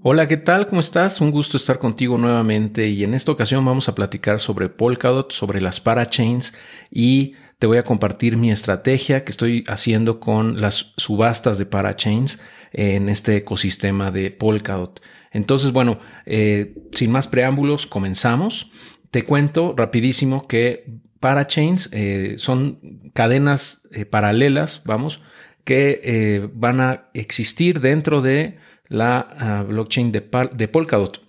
Hola, ¿qué tal? ¿Cómo estás? Un gusto estar contigo nuevamente y en esta ocasión vamos a platicar sobre Polkadot, sobre las parachains y te voy a compartir mi estrategia que estoy haciendo con las subastas de parachains en este ecosistema de Polkadot. Entonces, bueno, eh, sin más preámbulos, comenzamos. Te cuento rapidísimo que parachains eh, son cadenas eh, paralelas, vamos, que van a existir dentro de la ah, blockchain de, Polkadot.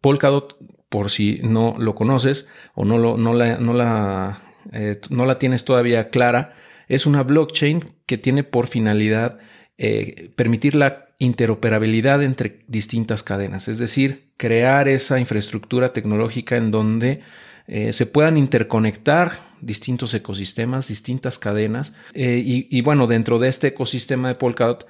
Polkadot, por si no lo conoces o no, lo, no, la, no, la, eh, no la tienes todavía clara, es una blockchain que tiene por finalidad eh, permitir la interoperabilidad entre distintas cadenas, es decir, crear esa infraestructura tecnológica en donde eh, se puedan interconectar distintos ecosistemas, distintas cadenas. y, y, bueno, dentro de este ecosistema de Polkadot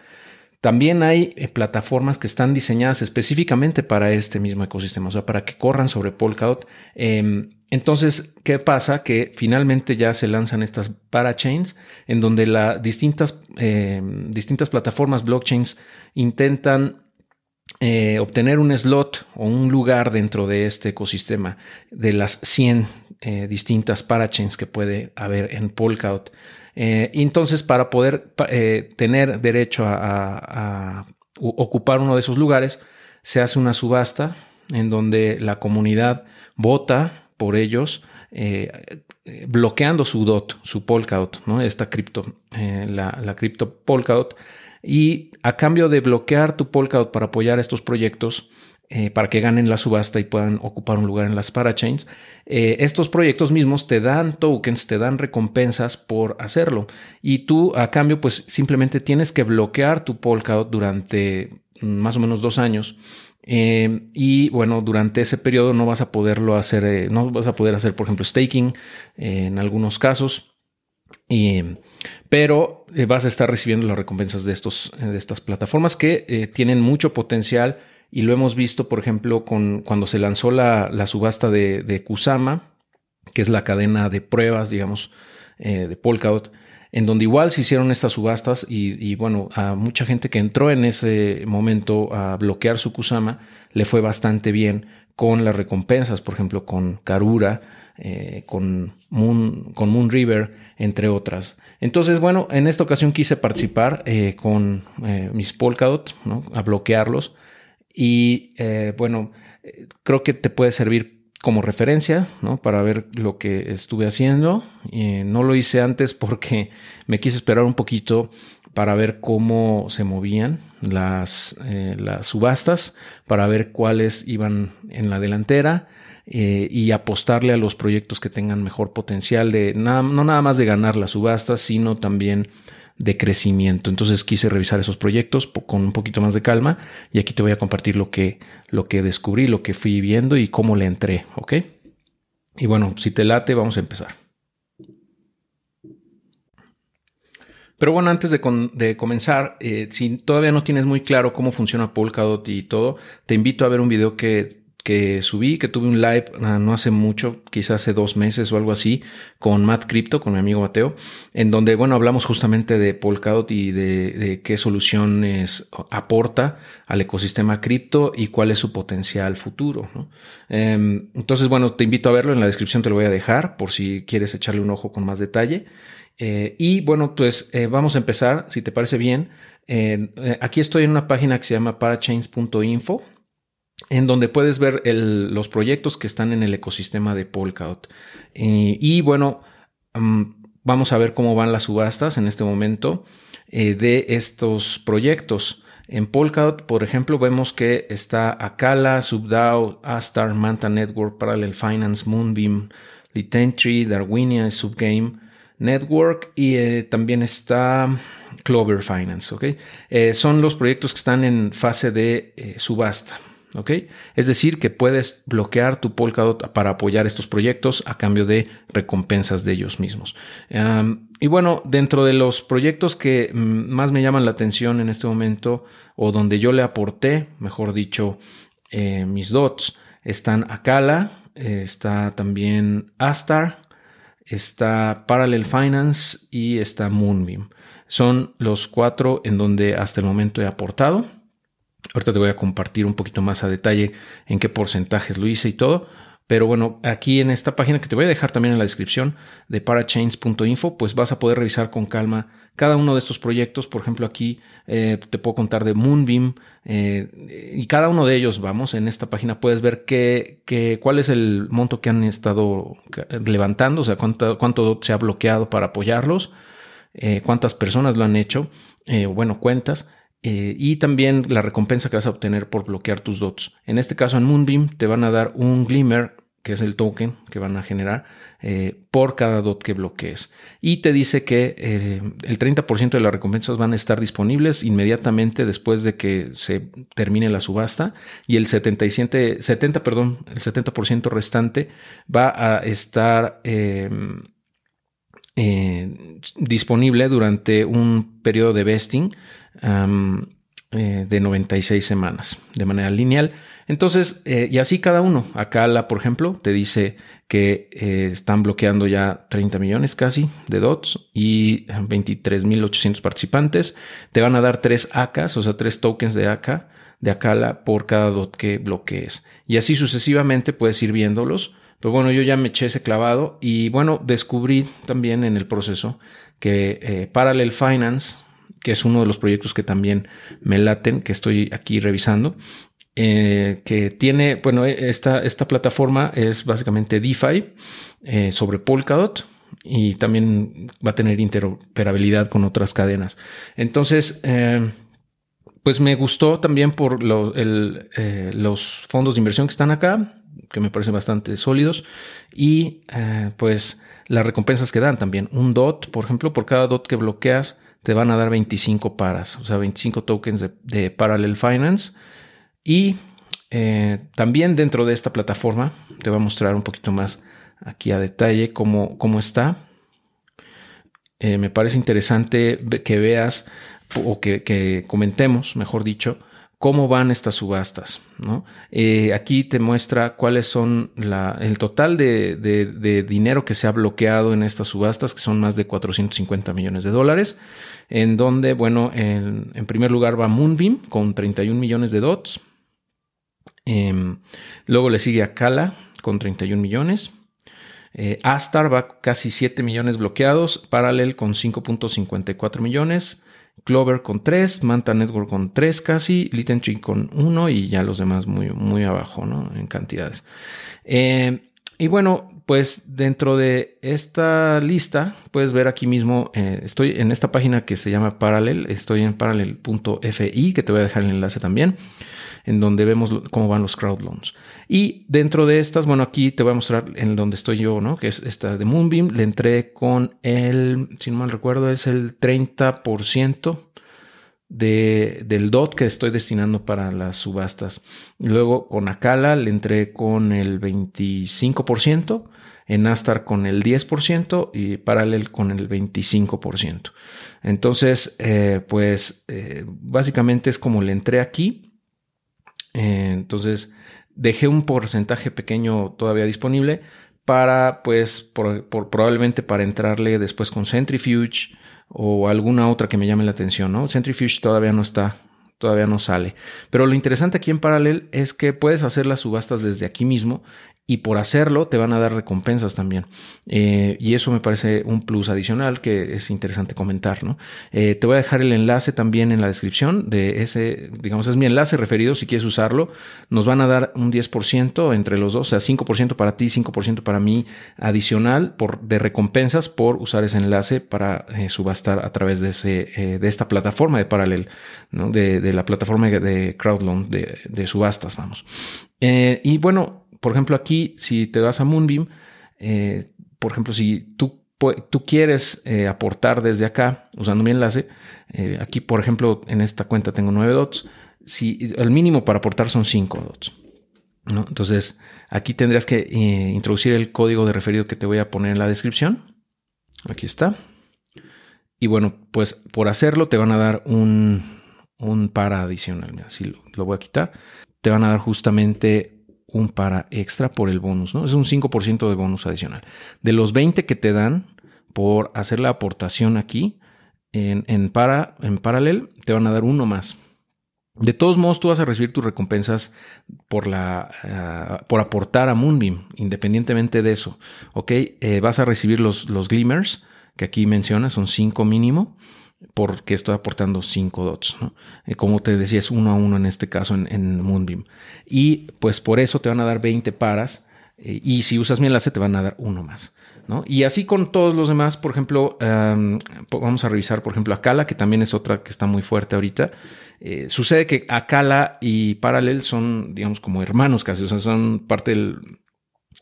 también hay eh, plataformas que están diseñadas específicamente para este mismo ecosistema, o sea, para que corran sobre Polkadot. Em, entonces, ¿qué pasa? Que finalmente ya se lanzan estas parachains en donde las distintas, em, distintas plataformas blockchains intentan eh, obtener un slot o un lugar dentro de este ecosistema de las 100 eh, distintas parachains que puede haber en Polkadot. Eh, entonces, para poder eh, tener derecho a, ocupar uno de esos lugares, se hace una subasta en donde la comunidad vota por ellos, eh, bloqueando su DOT, su Polkadot, ¿no? esta cripto, la, la cripto Polkadot. Y a cambio de bloquear tu Polkadot para apoyar estos proyectos, eh, para que ganen la subasta y puedan ocupar un lugar en las parachains. Eh, estos proyectos mismos te dan tokens, te dan recompensas por hacerlo. Y tú, a cambio, pues simplemente tienes que bloquear tu Polkadot durante más o menos dos años. Eh, y bueno, durante ese periodo no vas a poderlo hacer, no vas a poder hacer, por ejemplo, staking en algunos casos. pero vas a estar recibiendo las recompensas de, estos, de estas plataformas que tienen mucho potencial y lo hemos visto, por ejemplo, con, cuando se lanzó la, subasta de, Kusama, que es la cadena de pruebas, digamos, eh, de Polkadot, en donde igual se hicieron estas subastas y, bueno, a mucha gente que entró en ese momento a bloquear su Kusama le fue bastante bien con las recompensas, por ejemplo, con Karura, eh, con, Moon, con Moon River, entre otras. Entonces, bueno, en esta ocasión quise participar eh, con mis Polkadot, ¿no? a bloquearlos y eh, bueno, creo que te puede servir como referencia, ¿no? Para ver lo que estuve haciendo. no lo hice antes porque me quise esperar un poquito para ver cómo se movían las, eh, las subastas, para ver cuáles iban en la delantera eh, y apostarle a los proyectos que tengan mejor potencial de no nada más de ganar las subastas, sino también de crecimiento. Entonces quise revisar esos proyectos con un poquito más de calma y aquí te voy a compartir lo que, lo que descubrí, lo que fui viendo y cómo le entré, ¿ok? Y bueno, si te late, vamos a empezar. Pero bueno, antes de, comenzar, eh, si todavía no tienes muy claro cómo funciona Polkadot y todo, te invito a ver un video que que subí, que tuve un live ah, no hace mucho, quizás hace dos meses o algo así, con Matt Crypto, con mi amigo Mateo, en donde, bueno, hablamos justamente de Polkadot y de, qué soluciones aporta al ecosistema cripto y cuál es su potencial futuro. Em, entonces, bueno, te invito a verlo, en la descripción te lo voy a dejar por si quieres echarle un ojo con más detalle. Eh, y bueno, pues eh, vamos a empezar, si te parece bien. Eh, aquí estoy en una página que se llama parachains.info en donde puedes ver los proyectos que están en el ecosistema de Polkadot. y bueno, mm, vamos a ver cómo van las subastas en este momento eh, de estos proyectos. En Polkadot, por ejemplo, vemos que está Akala, Subdao, Astar, Manta Network, Parallel Finance, Moonbeam, Litentry, Darwinia, Subgame, Network y eh, también está Clover Finance. Eh, son los proyectos que están en fase de subasta. ¿Ok? Es decir, que puedes bloquear tu Polkadot para apoyar estos proyectos a cambio de recompensas de ellos mismos. y bueno, dentro de los proyectos que mm, más me llaman la atención en este momento, o donde yo le aporté, mejor dicho, eh, mis dots, están Akala, está también Astar, está Parallel Finance y está Moonbeam. Son los cuatro en donde hasta el momento he aportado. Ahorita te voy a compartir un poquito más a detalle en qué porcentajes lo hice y todo. Pero bueno, aquí en esta página que te voy a dejar también en la descripción de parachains.info, pues vas a poder revisar con calma cada uno de estos proyectos. Por ejemplo, aquí eh, te puedo contar de Moonbeam eh, y cada uno de ellos, vamos, en esta página puedes ver qué, cuál es el monto que han estado levantando, o sea, cuánto, cuánto se ha bloqueado para apoyarlos, eh, cuántas personas lo han hecho, bueno, cuentas. Y también la recompensa que vas a obtener por bloquear tus dots. En este caso en Moonbeam te van a dar un glimmer que es el token que van a generar eh, por cada DOT que bloquees. Y te dice que eh, el 30% de las recompensas van a estar disponibles inmediatamente después de que se termine la subasta y el 77, 70, perdón, el 70% restante va a estar eh, disponible durante un periodo de vesting de 96 semanas de manera lineal entonces, eh, y así cada uno. Acá por ejemplo, te dice que eh, están bloqueando ya 30 millones casi de dots y 23.800 participantes. Te van a dar tres AKs, o sea, tres tokens de AK, de Akala por cada dot que bloquees. Y así sucesivamente puedes ir viéndolos. Pero bueno, yo ya me eché ese clavado y bueno, descubrí también en el proceso que eh, Parallel Finance, que es uno de los proyectos que también me laten, que estoy aquí revisando, eh, que tiene, bueno, esta, esta plataforma es básicamente DeFi eh, sobre Polkadot y también va a tener interoperabilidad con otras cadenas. Entonces, pues me gustó también por los fondos de inversión que están acá, que me parecen bastante sólidos, y pues las recompensas que dan también. Un DOT, por ejemplo, por cada DOT que bloqueas, te van a dar 25 paras, o sea, 25 tokens de, Parallel Finance y eh, también dentro de esta plataforma te voy a mostrar un poquito más aquí a detalle cómo, cómo está. Eh, me parece interesante que veas o que, comentemos, mejor dicho, cómo van estas subastas. Eh, aquí te muestra cuáles son el total de, dinero que se ha bloqueado en estas subastas, que son más de 450 millones de dólares, en donde, bueno, en, en primer lugar va Moonbeam con 31 millones de dots, Em, luego le sigue a Kala con 31 millones. Eh, Astar va casi 7 millones bloqueados. Parallel con 5.54 millones. Clover con 3. Manta Network con 3 casi. Littentree con 1 y ya los demás muy, muy abajo ¿no? en cantidades. Em, y bueno, pues dentro de esta lista puedes ver aquí mismo, eh, estoy en esta página que se llama Parallel, estoy en parallel.fi, que te voy a dejar el enlace también en donde vemos cómo van los crowd loans. Y dentro de estas, bueno, aquí te voy a mostrar en donde estoy yo, ¿no? Que es esta de Moonbeam. Le entré con el, si no mal recuerdo, es el 30% de, del DOT que estoy destinando para las subastas. Luego con Akala le entré con el 25%, en Astar con el 10% y Parallel con el 25%. Entonces, eh, pues eh, básicamente es como le entré aquí eh, entonces, dejé un porcentaje pequeño todavía disponible para, pues, probablemente para entrarle después con Centrifuge o alguna otra que me llame la atención, ¿no? Centrifuge todavía no está, todavía no sale. Pero lo interesante aquí en Parallel es que puedes hacer las subastas desde aquí mismo y por hacerlo te van a dar recompensas también. Eh, y eso me parece un plus adicional que es interesante comentar. ¿no? Eh, te voy a dejar el enlace también en la descripción de ese, digamos, es mi enlace referido si quieres usarlo. Nos van a dar un 10% entre los dos, o sea, 5% para ti, 5% para mí adicional por, de recompensas por usar ese enlace para eh, subastar a través de, ese, de esta plataforma de Paralel, ¿no? de, la plataforma de crowdloan, de, de subastas, vamos. y bueno, por ejemplo, aquí, si te vas a Moonbeam, eh, por ejemplo, si tú, tú quieres eh, aportar desde acá usando mi enlace, eh, aquí, por ejemplo, en esta cuenta tengo 9 dots. Si, el mínimo para aportar son 5 dots. Entonces, aquí tendrías que introducir el código de referido que te voy a poner en la descripción. Aquí está. Y bueno, pues por hacerlo te van a dar un, un para adicional. Así lo, lo voy a quitar. Te van a dar justamente un para extra por el bonus, ¿no? Es un 5% de bonus adicional. De los 20 que te dan por hacer la aportación aquí, en, para, en paralel, te van a dar uno más. De todos modos, tú vas a recibir tus recompensas por, la, ah, por aportar a Moonbeam, independientemente de eso. ¿Ok? Eh, vas a recibir los, los glimmers, que aquí menciona, son 5 mínimo, porque estoy aportando 5 dots. ¿no? Eh, como te decía, es uno a uno en este caso en, Moonbeam. Y pues por eso te van a dar 20 paras. Eh, y si usas mi enlace, te van a dar uno más. Y así con todos los demás, por ejemplo, vamos a revisar, por ejemplo, Akala, que también es otra que está muy fuerte ahorita. Eh, sucede que Akala y Parallel son, digamos, como hermanos casi, o sea, son parte del,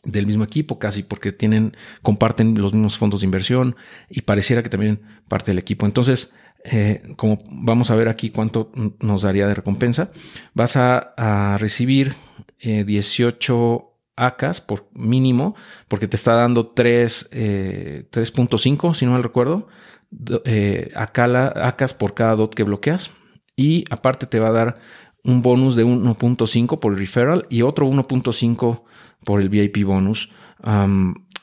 mismo equipo casi, porque tienen, comparten los mismos fondos de inversión y pareciera que también parte del equipo. Entonces, eh, como vamos a ver aquí cuánto nos daría de recompensa, vas a, recibir 18 eh, ACAS por mínimo, porque te está dando 3.5, si no mal recuerdo, ACAS por cada DOT que bloqueas y aparte te va a dar un bonus de 1.5 por el referral y otro 1.5 por el VIP bonus.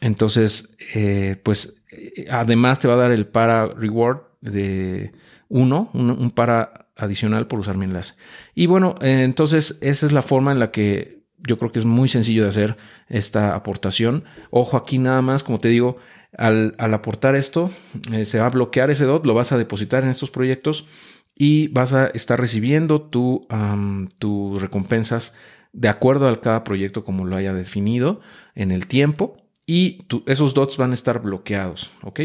entonces, eh, pues además te va a dar el para reward de 1, un, para adicional por usar mi enlace. Y bueno, entonces esa es la forma en la que yo creo que es muy sencillo de hacer esta aportación. Ojo aquí nada más, como te digo, al, aportar esto, eh, se va a bloquear ese DOT, lo vas a depositar en estos proyectos y vas a estar recibiendo tu, tus recompensas de acuerdo a cada proyecto como lo haya definido en el tiempo y esos dots van a estar bloqueados, ¿ok?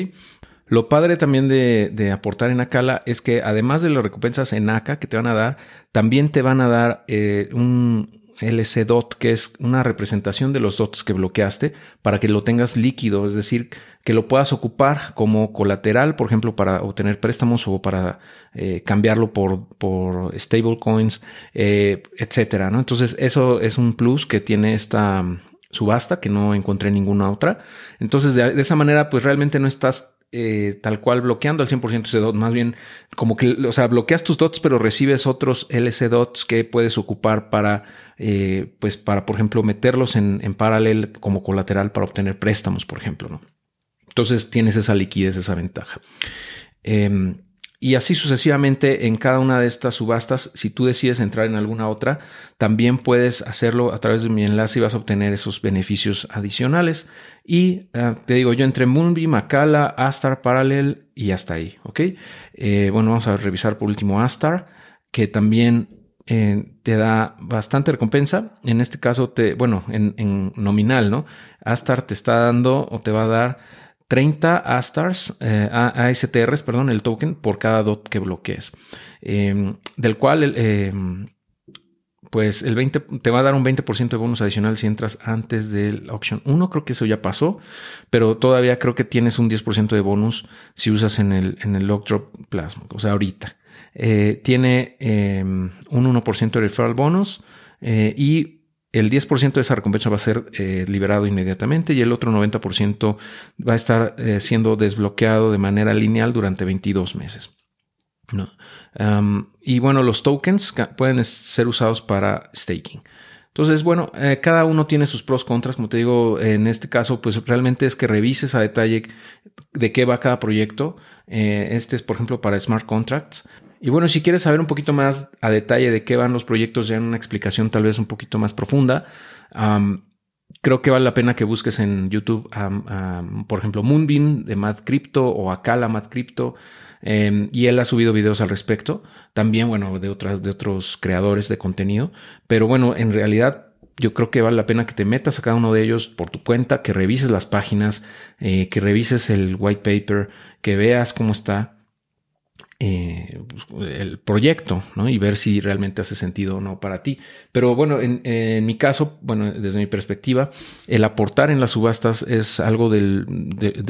Lo padre también de, aportar en Acala es que además de las recompensas en ACA que te van a dar, también te van a dar eh, un, LC dot, que es una representación de los dots que bloqueaste para que lo tengas líquido, es decir, que lo puedas ocupar como colateral, por ejemplo, para obtener préstamos o para eh, cambiarlo por, por stablecoins, eh, etcétera. ¿no? Entonces, eso es un plus que tiene esta mm, subasta que no encontré ninguna otra. Entonces, de esa manera, pues realmente no estás eh, tal cual bloqueando al 100% ese dot, más bien como que, o sea, bloqueas tus dots, pero recibes otros LC dots que puedes ocupar para, eh, pues para, por ejemplo, meterlos en, en paralel como colateral para obtener préstamos, por ejemplo, ¿no? Entonces tienes esa liquidez, esa ventaja. Em, y así sucesivamente en cada una de estas subastas, si tú decides entrar en alguna otra, también puedes hacerlo a través de mi enlace y vas a obtener esos beneficios adicionales. Y eh, te digo, yo entré Moonbeam, Macala, Astar, Parallel y hasta ahí, ¿ok? Eh, bueno, vamos a revisar por último Astar, que también eh, te da bastante recompensa. En este caso, te, bueno, en, nominal, ¿no? Astar te está dando o te va a dar 30 ASTARs, eh, ASTRs, perdón, el token por cada DOT que bloquees. Em, del cual, em, pues el 20 te va a dar un 20% de bonus adicional si entras antes del auction 1. Creo que eso ya pasó, pero todavía creo que tienes un 10% de bonus si usas en el, en el Drop Plasma, o sea, ahorita. Eh, tiene em, un 1% de referral bonus eh, y el 10% de esa recompensa va a ser eh, liberado inmediatamente y el otro 90% va a estar eh, siendo desbloqueado de manera lineal durante 22 meses. Y bueno, los tokens pueden ser usados para staking. Entonces, bueno, eh, cada uno tiene sus pros, contras. Como te digo, en este caso, pues realmente es que revises a detalle de qué va cada proyecto. este es, por ejemplo, para smart contracts. Y bueno, si quieres saber un poquito más a detalle de qué van los proyectos, ya en una explicación tal vez un poquito más profunda, creo que vale la pena que busques en YouTube, por ejemplo, Moonbeam de Mad Crypto o Akala Mad Crypto. Em, y él ha subido videos al respecto, también, bueno, de, de otros creadores de contenido. Pero bueno, en realidad yo creo que vale la pena que te metas a cada uno de ellos por tu cuenta, que revises las páginas, eh, que revises el white paper, que veas cómo está eh, el proyecto ¿no? y ver si realmente hace sentido o no para ti. Pero bueno, en, mi caso, bueno, desde mi perspectiva, el aportar en las subastas es algo de,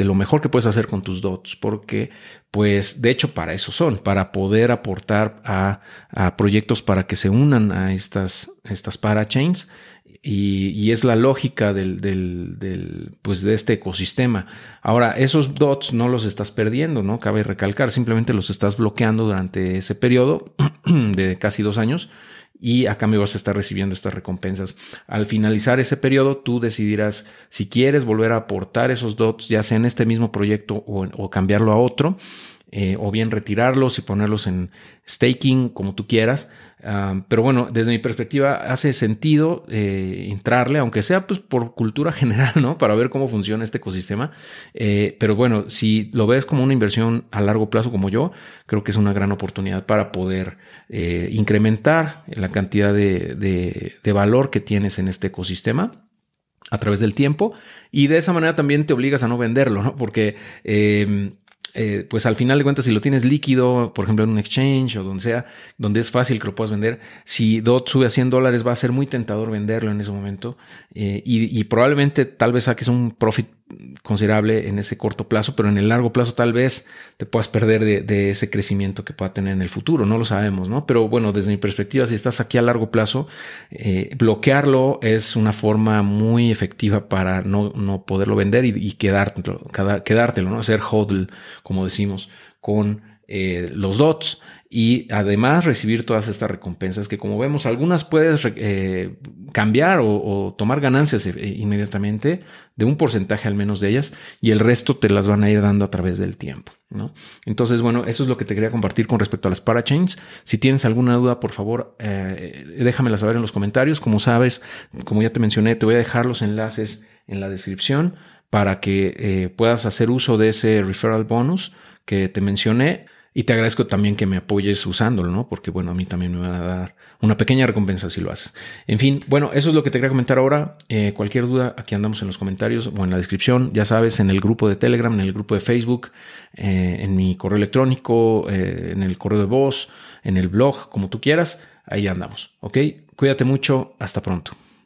lo mejor que puedes hacer con tus dots, porque pues de hecho para eso son, para poder aportar a, a proyectos para que se unan a estas, estas parachains y, es la lógica del, pues de este ecosistema. Ahora, esos dots no los estás perdiendo, ¿no? Cabe recalcar, simplemente los estás bloqueando durante ese periodo de casi dos años y a cambio vas a estar recibiendo estas recompensas. Al finalizar ese periodo, tú decidirás si quieres volver a aportar esos dots, ya sea en este mismo proyecto o cambiarlo a otro. Eh, o bien retirarlos y ponerlos en staking, como tú quieras. Pero bueno, desde mi perspectiva hace sentido eh, entrarle, aunque sea pues, por cultura general, ¿no? Para ver cómo funciona este ecosistema. Eh, pero bueno, si lo ves como una inversión a largo plazo como yo, creo que es una gran oportunidad para poder incrementar la cantidad de, de valor que tienes en este ecosistema a través del tiempo y de esa manera también te obligas a no venderlo, ¿no? Porque eh, eh, pues al final de cuentas, si lo tienes líquido, por ejemplo en un exchange o donde sea, donde es fácil que lo puedas vender, si DOT sube a 100 dólares va a ser muy tentador venderlo en ese momento eh, y, y, probablemente tal vez saques un profit considerable en ese corto plazo, pero en el largo plazo tal vez te puedas perder de, ese crecimiento que pueda tener en el futuro, no lo sabemos, ¿no? Pero bueno, desde mi perspectiva, si estás aquí a largo plazo, eh, bloquearlo es una forma muy efectiva para no, no poderlo vender y, y quedártelo, quedártelo, ¿no? Hacer hodl, como decimos, con eh, los dots y además recibir todas estas recompensas que como vemos algunas puedes eh, cambiar o, tomar ganancias eh, inmediatamente de un porcentaje al menos de ellas y el resto te las van a ir dando a través del tiempo. ¿no? Entonces, bueno, eso es lo que te quería compartir con respecto a las parachains. Si tienes alguna duda, por favor, eh, déjamela saber en los comentarios. Como sabes, como ya te mencioné, te voy a dejar los enlaces en la descripción para que eh, puedas hacer uso de ese referral bonus que te mencioné. Y te agradezco también que me apoyes usándolo, ¿no? Porque, bueno, a mí también me va a dar una pequeña recompensa si lo haces. En fin, bueno, eso es lo que te quería comentar ahora. Eh, cualquier duda, aquí andamos en los comentarios o en la descripción. Ya sabes, en el grupo de Telegram, en el grupo de Facebook, eh, en mi correo electrónico, eh, en el correo de voz, en el blog, como tú quieras. Ahí andamos, ¿ok? Cuídate mucho. Hasta pronto.